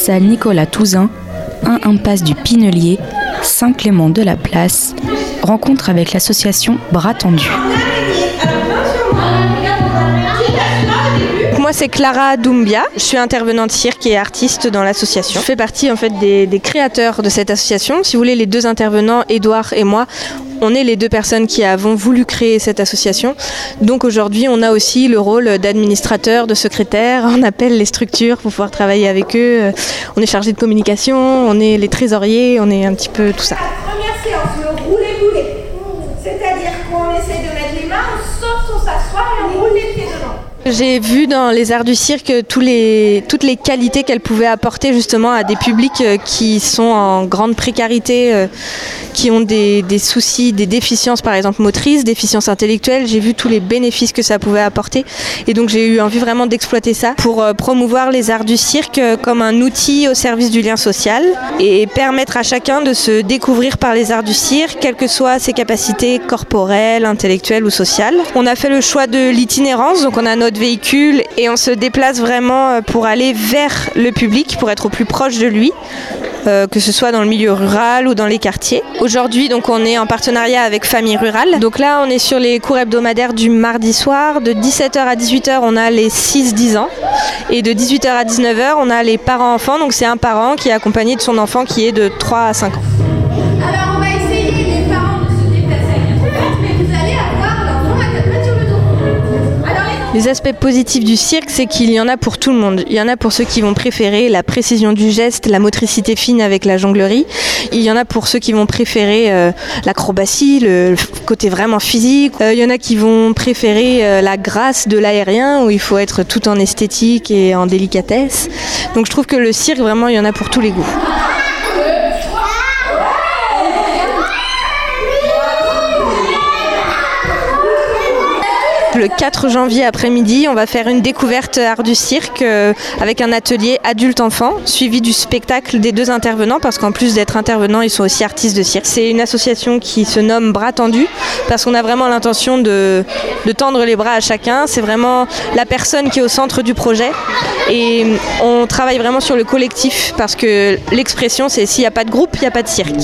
salle Nicolas Touzin, 1 impasse du Pinelier, Saint-Clément de la Place. Rencontre avec l'association Bras Tendus. Moi, c'est Clara Doumbia. Je suis intervenante cirque et artiste dans l'association. Je fais partie en fait des, créateurs de cette association. Si vous voulez, les deux intervenants, Édouard et moi, on est les deux personnes qui avons voulu créer cette association. Donc aujourd'hui, on a aussi le rôle d'administrateur, de secrétaire. On appelle les structures pour pouvoir travailler avec eux. On est chargé de communication, on est les trésoriers, on est un petit peu tout ça. Première séance, le. C'est-à-dire qu'on essaie de mettre les mains, on saute, on s'assoit et on roule les. J'ai vu dans les arts du cirque toutes les qualités qu'elle pouvait apporter justement à des publics euh, qui sont en grande précarité, euh, qui ont des, des soucis, des déficiences par exemple motrices, déficiences intellectuelles. J'ai vu tous les bénéfices que ça pouvait apporter et donc j'ai eu envie vraiment d'exploiter ça pour euh, promouvoir les arts du cirque comme un outil au service du lien social et permettre à chacun de se découvrir par les arts du cirque, quelles que soient ses capacités corporelles, intellectuelles ou sociales. On a fait le choix de l'itinérance, donc on a notre véhicule et on se déplace vraiment euh, pour aller vers le public, pour être au plus proche de lui, euh, que ce soit dans le milieu rural ou dans les quartiers. Aujourd'hui, donc on est en partenariat avec Famille Rurale. Donc là, on est sur les cours hebdomadaires du mardi soir. De 17h à 18h, on a les 6-10 ans. Et de 18h à 19h, on a les parents-enfants. Donc c'est un parent qui est accompagné de son enfant qui est de 3 à 5 ans. Les aspects positifs du cirque, c'est qu'il y en a pour tout le monde. Il y en a pour ceux qui vont préférer la précision du geste, la motricité fine avec la jonglerie. Il y en a pour ceux qui vont préférer euh, l'acrobatie, le côté vraiment physique. Euh, il y en a qui vont préférer euh, la grâce de l'aérien, où il faut être tout en esthétique et en délicatesse. Donc je trouve que le cirque, vraiment, il y en a pour tous les goûts. Le 4 janvier après-midi, on va faire une découverte art du cirque euh, avec un atelier adulte-enfant suivi du spectacle des deux intervenants parce qu'en plus d'être intervenants, ils sont aussi artistes de cirque. C'est une association qui se nomme Bras Tendus parce qu'on a vraiment l'intention de, de tendre les bras à chacun. C'est vraiment la personne qui est au centre du projet et on travaille vraiment sur le collectif parce que l'expression c'est s'il n'y a pas de groupe, il n'y a pas de cirque.